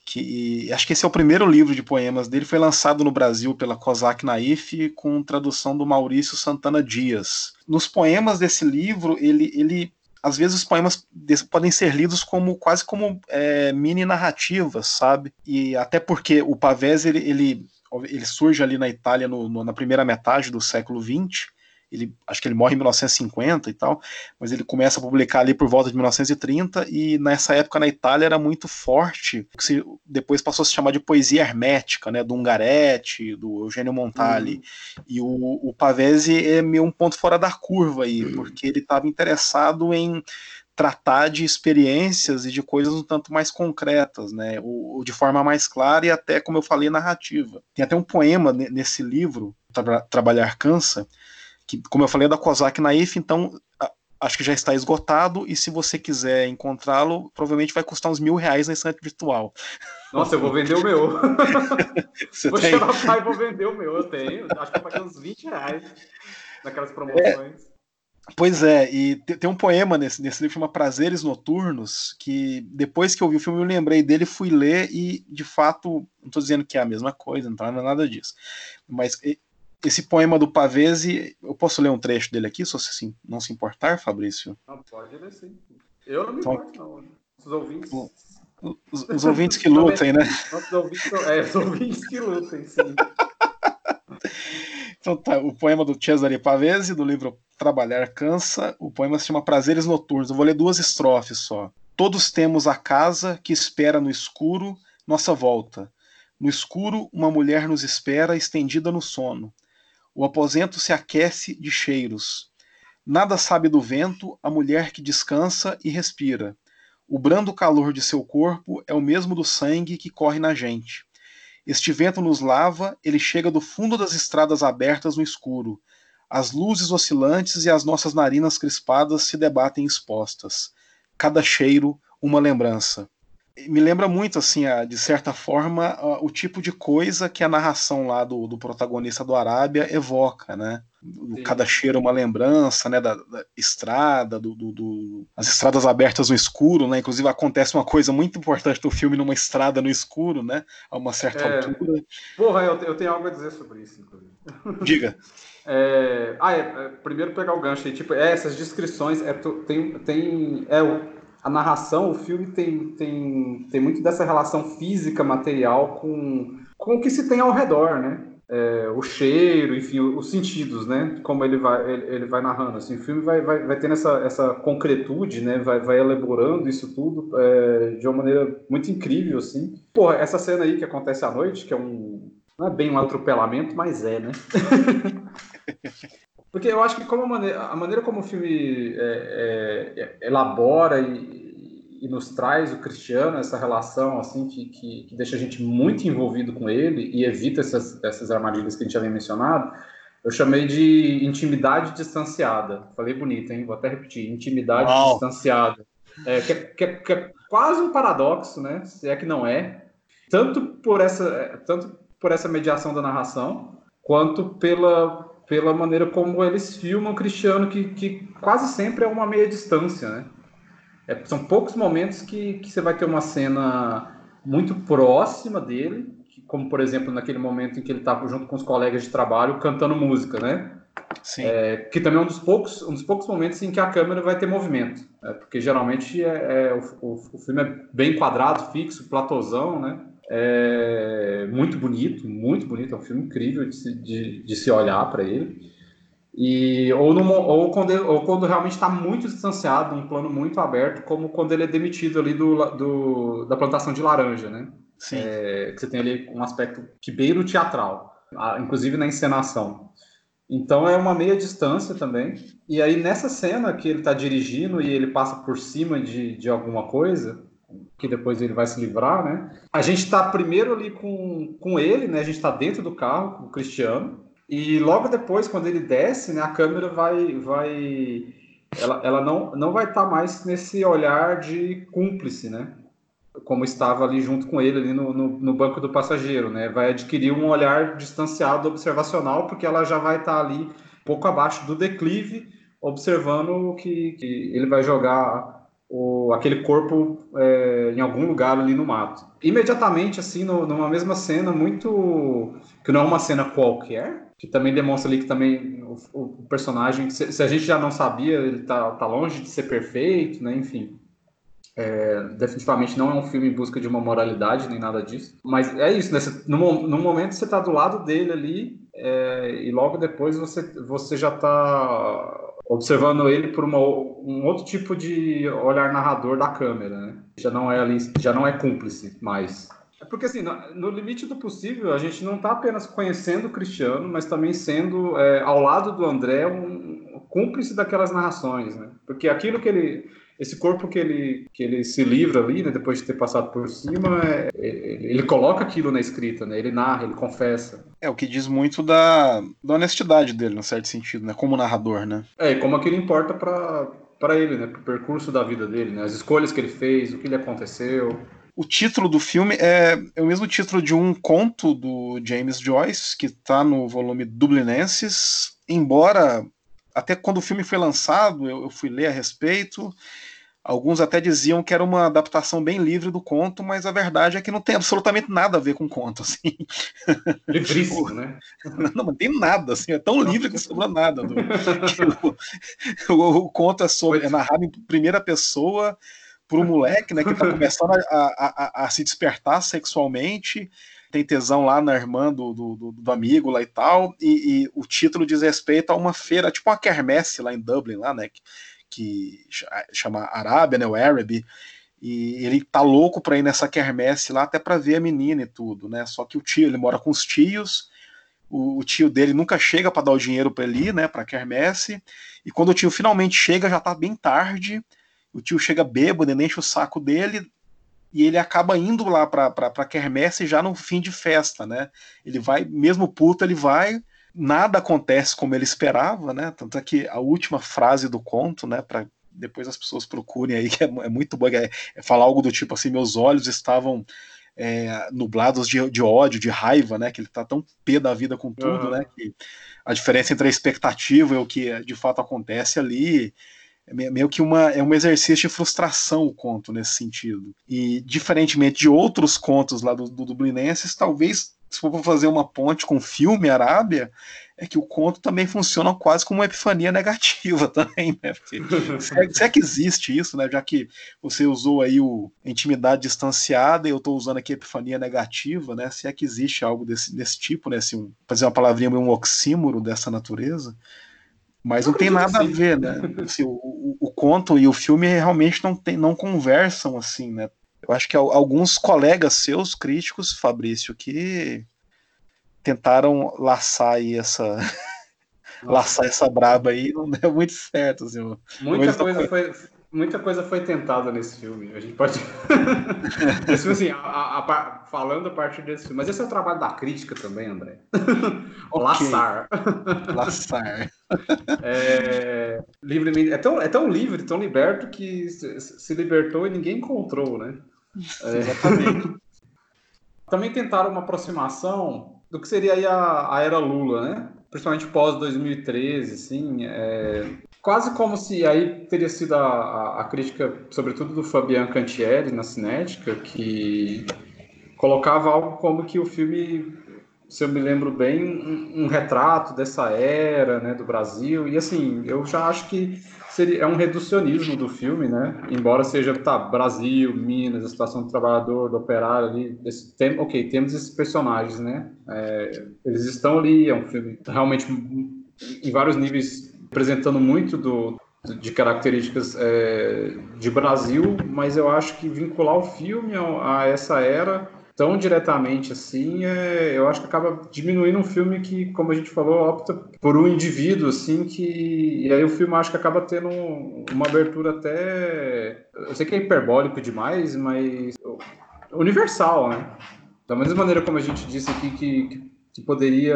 que acho que esse é o primeiro livro de poemas dele, foi lançado no Brasil pela Cosac Naif com tradução do Maurício Santana Dias. Nos poemas desse livro, ele, ele às vezes os poemas podem ser lidos como quase como é, mini narrativas, sabe? E até porque o Pavese ele, ele ele surge ali na Itália no, no, na primeira metade do século XX. Ele, acho que ele morre em 1950 e tal, mas ele começa a publicar ali por volta de 1930 e nessa época na Itália era muito forte, que se, depois passou a se chamar de poesia hermética, né, do Ungaretti, do Eugênio Montali, uhum. e o, o Pavese é meio um ponto fora da curva aí, uhum. porque ele estava interessado em tratar de experiências e de coisas um tanto mais concretas, né, ou, de forma mais clara e até, como eu falei, narrativa. Tem até um poema nesse livro, Tra Trabalhar Cansa, que, como eu falei, é da Kozak Naif, então acho que já está esgotado, e se você quiser encontrá-lo, provavelmente vai custar uns mil reais na estante virtual.
Nossa, eu vou vender o meu. vou tem... chamar o pai e vou vender o meu, eu tenho. Acho que eu paguei uns 20 reais naquelas promoções.
É... Pois é, e tem um poema nesse, nesse livro que chama Prazeres Noturnos, que depois que eu vi o filme eu lembrei dele, fui ler e, de fato, não estou dizendo que é a mesma coisa, não tá nada disso. Mas esse poema do Pavese, eu posso ler um trecho dele aqui, se você não se importar, Fabrício?
Não, pode ler sim. Eu não me então, importo, não. Os ouvintes...
Os, os ouvintes que lutem, né?
Os ouvintes, é, os ouvintes que lutem, sim.
Então tá, o poema do Cesare Pavese, do livro Trabalhar Cansa, o poema se chama Prazeres Noturnos. Eu vou ler duas estrofes só. Todos temos a casa que espera no escuro nossa volta. No escuro, uma mulher nos espera, estendida no sono. O aposento se aquece de cheiros. Nada sabe do vento a mulher que descansa e respira. O brando calor de seu corpo é o mesmo do sangue que corre na gente. Este vento nos lava, ele chega do fundo das estradas abertas no escuro. As luzes oscilantes e as nossas narinas crispadas se debatem expostas. Cada cheiro, uma lembrança. Me lembra muito, assim, de certa forma, o tipo de coisa que a narração lá do, do protagonista do Arábia evoca, né? cada cheiro é uma lembrança, né, da, da estrada, do, do, do, as estradas abertas no escuro, né, inclusive acontece uma coisa muito importante no filme numa estrada no escuro, né, a uma certa é... altura.
Porra, eu, eu tenho algo a dizer sobre isso, inclusive.
Diga.
É... Ah, é, é, primeiro pegar o gancho aí, tipo, é, essas descrições, é, tem, tem, é, a narração, o filme tem, tem, tem muito dessa relação física, material com, com o que se tem ao redor, né? É, o cheiro, enfim, os sentidos, né? Como ele vai, ele, ele vai narrando. Assim, o filme vai, vai, vai tendo essa, essa concretude, né? Vai, vai elaborando isso tudo é, de uma maneira muito incrível, assim. Porra, essa cena aí que acontece à noite, que é um. Não é bem um atropelamento, mas é, né? Porque eu acho que como a maneira, a maneira como o filme é, é, elabora e, e, nos traz o Cristiano, essa relação assim que, que, que, deixa a gente muito envolvido com ele e evita essas, essas armadilhas que a gente já havia mencionado, eu chamei de intimidade distanciada. Falei bonito, hein? Vou até repetir, intimidade Uau. distanciada. É, que, é, que, é, que, é, quase um paradoxo, né? Se é que não é. Tanto por essa, tanto por essa mediação da narração, quanto pela pela maneira como eles filmam o Cristiano, que, que quase sempre é uma meia distância, né? É, são poucos momentos que, que você vai ter uma cena muito próxima dele, como por exemplo naquele momento em que ele estava junto com os colegas de trabalho cantando música, né? Sim. É, que também é um dos poucos, um dos poucos momentos em que a câmera vai ter movimento, né? porque geralmente é, é o, o, o, filme é bem quadrado, fixo, platosão, né? É muito bonito, muito bonito. É um filme incrível de se, de, de se olhar para ele. E, ou, ou, quando, ou quando realmente está muito distanciado, um plano muito aberto, como quando ele é demitido ali do, do da plantação de laranja, né? Sim. É, que você tem ali um aspecto que beira o teatral, inclusive na encenação. Então é uma meia distância também. E aí nessa cena que ele está dirigindo e ele passa por cima de, de alguma coisa, que depois ele vai se livrar, né? A gente está primeiro ali com, com ele, né? A gente está dentro do carro com o Cristiano e logo depois, quando ele desce, né? A câmera vai, vai, ela, ela não, não vai estar tá mais nesse olhar de cúmplice, né? Como estava ali junto com ele ali no, no, no, banco do passageiro, né? Vai adquirir um olhar distanciado, observacional, porque ela já vai estar tá ali pouco abaixo do declive, observando que, que ele vai jogar o, aquele corpo é, em algum lugar ali no mato. Imediatamente, assim, no, numa mesma cena, muito. que não é uma cena qualquer, que também demonstra ali que também o, o personagem, se, se, a gente já não sabia, ele tá, tá longe de ser perfeito, né? Enfim. É, definitivamente não é um filme em busca de uma moralidade nem nada disso. Mas é isso, né? Você, no, no momento você tá do lado dele ali é, e logo depois você, você já tá observando ele por uma, um outro tipo de olhar narrador da câmera, né? Já não é ali, já não é cúmplice mais. É porque assim, no, limite do possível, a gente não está apenas conhecendo o Cristiano, mas também sendo é, ao lado do André um cúmplice daquelas narrações, né? Porque aquilo que ele esse corpo que ele, que ele se livra ali, né, depois de ter passado por cima, é, ele, ele coloca aquilo na escrita, né, ele narra, ele confessa.
É, o que diz muito da, da honestidade dele, no certo sentido, né, como narrador, né.
É, e como aquilo importa para para ele, né, pro percurso da vida dele, né, as escolhas que ele fez, o que lhe aconteceu.
O título do filme é, é o mesmo título de um conto do James Joyce, que está no volume Dublinenses, embora até quando o filme foi lançado, eu, eu, fui ler a respeito. Alguns até diziam que era uma adaptação bem livre do conto, mas a verdade é que não tem absolutamente nada a ver com o conto, assim.
Livríssimo, né?
Não, não tem nada, assim, é tão livre que sobra nada. Do, o, o, o, conto é, sobre, é narrado em primeira pessoa por um moleque, né, que está começando a, a, a, a se despertar sexualmente tem tesão lá na irmã do, do, do amigo lá e tal, e, e, o título diz respeito a uma feira, tipo uma quermesse lá em Dublin, lá, né, que, que chama Arábia, né, o Arab, e ele tá louco pra ir nessa quermesse lá até pra ver a menina e tudo, né, só que o tio, ele mora com os tios, o, tio dele nunca chega para dar o dinheiro para ele né, pra quermesse, e quando o tio finalmente chega, já tá bem tarde, o tio chega bêbado, ele enche o saco dele, e ele acaba indo lá para pra quermesse já no fim de festa, né? Ele vai, mesmo puto, ele vai, nada acontece como ele esperava, né? Tanto é que a última frase do conto, né, para depois as pessoas procurem aí, que é, é muito boa, é, é, falar algo do tipo assim, meus olhos estavam é, nublados de, de, ódio, de raiva, né? Que ele tá tão pé da vida com tudo, uhum. né? Que a diferença entre a expectativa e o que de fato acontece ali é meio que uma, é um exercício de frustração o conto nesse sentido. E, diferentemente de outros contos lá do, do Dublinenses, talvez, se for fazer uma ponte com o filme Arábia, é que o conto também funciona quase como uma epifania negativa também, né? Porque se, é, se é que existe isso, né? Já que você usou aí o intimidade distanciada e eu estou usando aqui epifania negativa, né? Se é que existe algo desse, desse tipo, né? Se um, fazer uma palavrinha um oxímoro dessa natureza, mas não tem nada a ver, né? Assim, o, o, o, conto e o filme realmente não, tem, não conversam assim, né? Eu acho que alguns colegas seus, críticos, Fabrício, que tentaram laçar aí essa. laçar essa braba aí, não deu muito certo. Assim,
Muita coisa foi muita coisa foi tentada nesse filme. A gente pode. Esse, assim, a, a, falando a partir desse filme. Mas esse é o trabalho da crítica também, André. Laçar.
Laçar.
É, livremente, é, tão, é tão livre, tão liberto que se, libertou e ninguém encontrou, né? É... Exatamente. Também tentaram uma aproximação do que seria aí a, a era Lula, né? Principalmente pós 2013, assim, é, quase como se aí teria sido a, a, a, crítica, sobretudo do Fabian Cantieri na Cinética, que colocava algo como que o filme, se eu me lembro bem, um, um, retrato dessa era, né, do Brasil. E assim, eu já acho que seria é um reducionismo do filme, né? Embora seja tá Brasil, Minas, a situação do trabalhador, do operário ali, esse, tem, ok, temos esses personagens, né? É, eles estão ali, é um filme realmente em vários níveis apresentando muito do, de características é, de Brasil, mas eu acho que vincular o filme a, a essa era tão diretamente assim, é, eu acho que acaba diminuindo um filme que, como a gente falou, opta por um indivíduo, assim, que. E aí o filme acho que acaba tendo uma abertura até. Eu sei que é hiperbólico demais, mas. universal, né? Da mesma maneira como a gente disse aqui que, que que poderia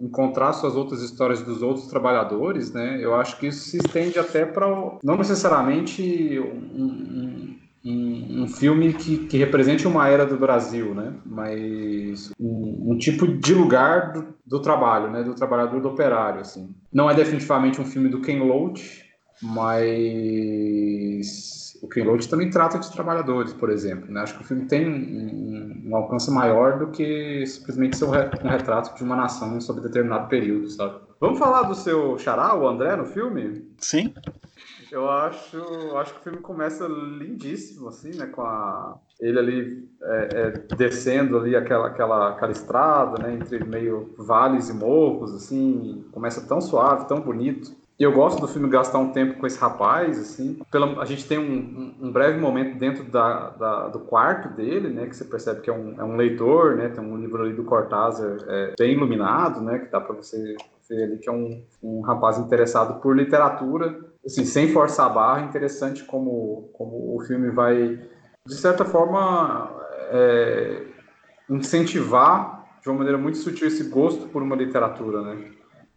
encontrar suas outras histórias dos outros trabalhadores, né? Eu acho que isso se estende até para não necessariamente um, um, um filme que, que, represente uma era do Brasil, né? Mas um, um tipo de lugar do, do, trabalho, né? Do trabalhador, do operário, assim. Não é definitivamente um filme do Ken Loach, mas o Ken Loach também trata de trabalhadores, por exemplo. Né? Acho que o filme tem um, alcance maior do que simplesmente ser um, retrato de uma nação sobre determinado período, sabe? Vamos falar do seu xará, o André, no filme?
Sim.
Eu acho, acho que o filme começa lindíssimo, assim, né? Com a, ele ali é, é, descendo ali aquela, aquela, aquela estrada, né? Entre meio vales e morros, assim. Começa tão suave, tão bonito eu gosto do filme gastar um tempo com esse rapaz, assim. Pela, a gente tem um, um, breve momento dentro da, da, do quarto dele, né? Que você percebe que é um, é um leitor, né? Tem um livro ali do Cortázar é, bem iluminado, né? Que dá para você ver ali que é um, um rapaz interessado por literatura. Assim, sem forçar a barra, interessante como, como o filme vai, de certa forma, é, incentivar de uma maneira muito sutil esse gosto por uma literatura, né?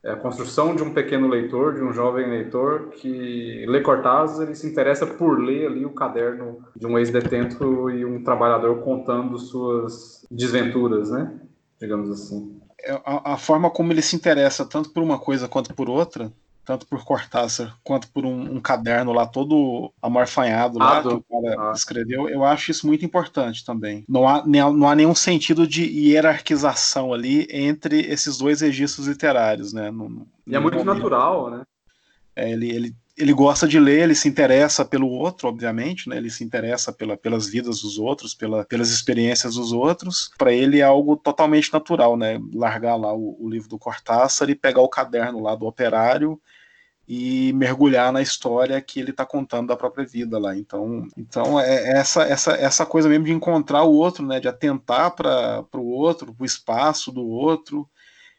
É a construção de um pequeno leitor, de um jovem leitor que lê Cortázar e se interessa por ler ali o caderno de um ex-detento e um trabalhador contando suas desventuras, né? Digamos assim.
É, a, a, forma como ele se interessa tanto por uma coisa quanto por outra tanto por Cortázar quanto por um, um caderno lá todo amarfanhado lá que o cara ah. escreveu, eu acho isso muito importante também. Não há, não há nenhum sentido de hierarquização ali entre esses dois registros literários, né? No,
e é muito natural, né?
É, ele, ele, ele gosta de ler, ele se interessa pelo outro, obviamente, né? Ele se interessa pela, pelas vidas dos outros, pela, pelas experiências dos outros. Para ele é algo totalmente natural, né? Largar lá o, o livro do Cortázar e pegar o caderno lá do operário e mergulhar na história que ele está contando da própria vida lá. Então, então é essa essa essa coisa mesmo de encontrar o outro, né, de atentar para o outro, para o espaço do outro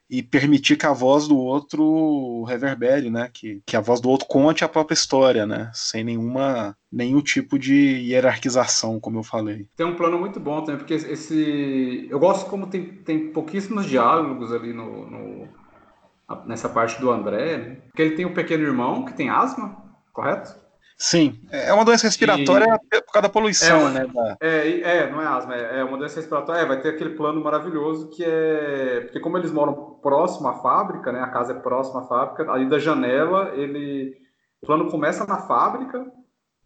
e permitir que a voz do outro reverbere, né, que, que a voz do outro conte a própria história, né, sem nenhuma nenhum tipo de hierarquização, como eu falei.
Tem um plano muito bom também, porque esse eu gosto como tem, tem pouquíssimos diálogos ali no, no nessa parte do André, né? porque ele tem um pequeno irmão que tem asma, correto?
Sim, é uma doença respiratória e... por causa da poluição,
é,
né? Da...
É, é, não é asma, é, é uma doença respiratória. É, vai ter aquele plano maravilhoso que é. Porque, como eles moram próximo à fábrica, né? A casa é próxima à fábrica, ali da janela, ele. O plano começa na fábrica,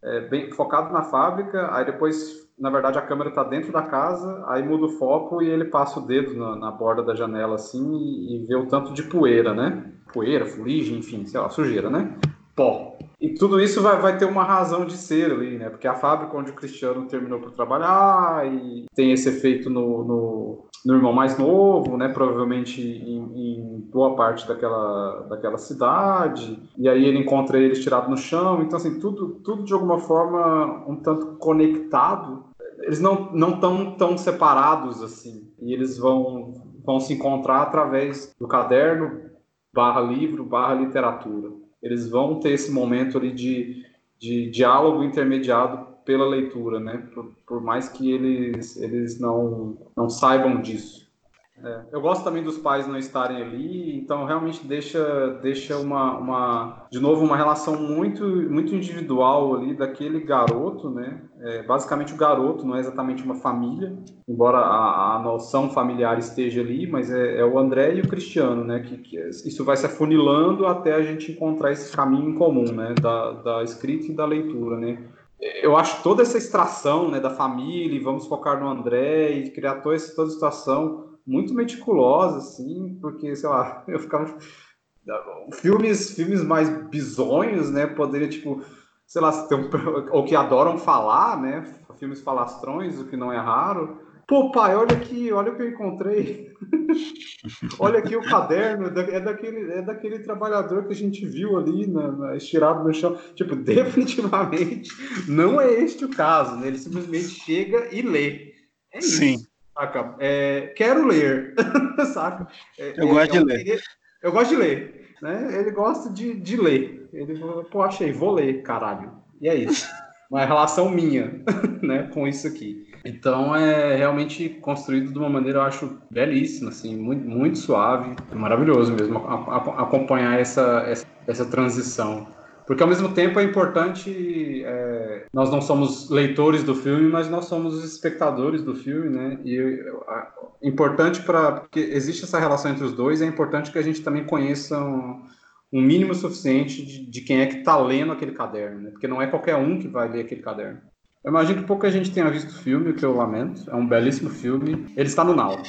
é, bem focado na fábrica, aí depois, na verdade, a câmera está dentro da casa, aí muda o foco e ele passa o dedo na, na borda da janela assim e, e vê o tanto de poeira, né? Poeira, fuligem, enfim, sei lá, sujeira, né? Pó. E tudo isso vai, vai ter uma razão de ser ali, né? Porque a fábrica onde o Cristiano terminou por trabalhar e tem esse efeito no, no, no irmão mais novo, né? Provavelmente em, em, boa parte daquela, daquela cidade. E aí ele encontra eles tirados no chão. Então, assim, tudo, tudo de alguma forma um tanto conectado. Eles não não estão tão separados assim. E eles vão, vão se encontrar através do caderno barra livro barra literatura eles vão ter esse momento ali de, de diálogo intermediado pela leitura, né? Por, por mais que eles, eles não, não saibam disso. É, eu gosto também dos pais não estarem ali, então realmente deixa, deixa uma, uma, de novo, uma relação muito, muito individual ali daquele garoto, né? É, basicamente o garoto não é exatamente uma família, embora a, a noção familiar esteja ali, mas é, é, o André e o Cristiano, né? Que, que isso vai se afunilando até a gente encontrar esse caminho em comum, né? Da, da escrita e da leitura, né? eu acho toda essa extração né, da família, e vamos focar no André, e criar toda essa, toda a situação muito meticulosa, assim, porque, sei lá, eu ficava. Filmes, filmes mais bizonhos, né? Poderia, tipo, sei lá, um, ou que adoram falar, né? Filmes falastrões, o que não é raro. Pô, pai, olha aqui, olha o que eu encontrei. olha aqui o caderno, é, é daquele, é daquele trabalhador que a gente viu ali, na, na, estirado no chão. Tipo, definitivamente não é este o caso, né? Ele simplesmente chega e lê. É isso. Sim. Saca? É, quero ler, saca? É,
eu é, gosto de ler.
Eu gosto de ler, né? Ele gosta de, de ler. Ele, pô, achei, vou ler, caralho. E é isso. Uma relação minha, né, com isso aqui. Então é realmente construído de uma maneira, eu acho, belíssima, assim, muito, muito suave, maravilhoso mesmo acompanhar essa, essa, essa transição porque ao mesmo tempo é importante, é, nós não somos leitores do filme, mas nós somos os espectadores do filme, né? E é importante para porque existe essa relação entre os dois, é importante que a gente também conheça um, um mínimo suficiente de, de quem é que está lendo aquele caderno, né? Porque não é qualquer um que vai ler aquele caderno. Eu imagino que pouca gente tenha visto o filme, o que eu lamento. É um belíssimo filme. Ele está no Now.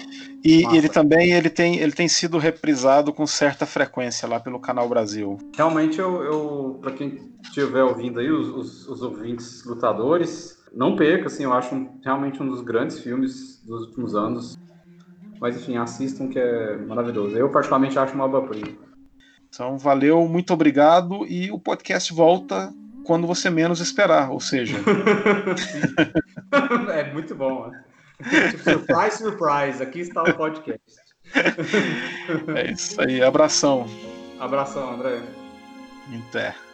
E ele também ele tem, ele tem sido reprisado com certa frequência lá pelo Canal Brasil.
Realmente, eu, eu para quem estiver ouvindo aí, os, os, os, ouvintes lutadores, não perca, assim, eu acho um, realmente um dos grandes filmes dos últimos anos. Mas enfim, assistam que é maravilhoso. Eu particularmente acho uma obra-prima.
Então, valeu, muito obrigado e o podcast volta quando você menos esperar, ou seja.
é muito bom. Né? Surprise, surprise, aqui está o podcast.
é isso aí, abração.
Abração, André.
Até.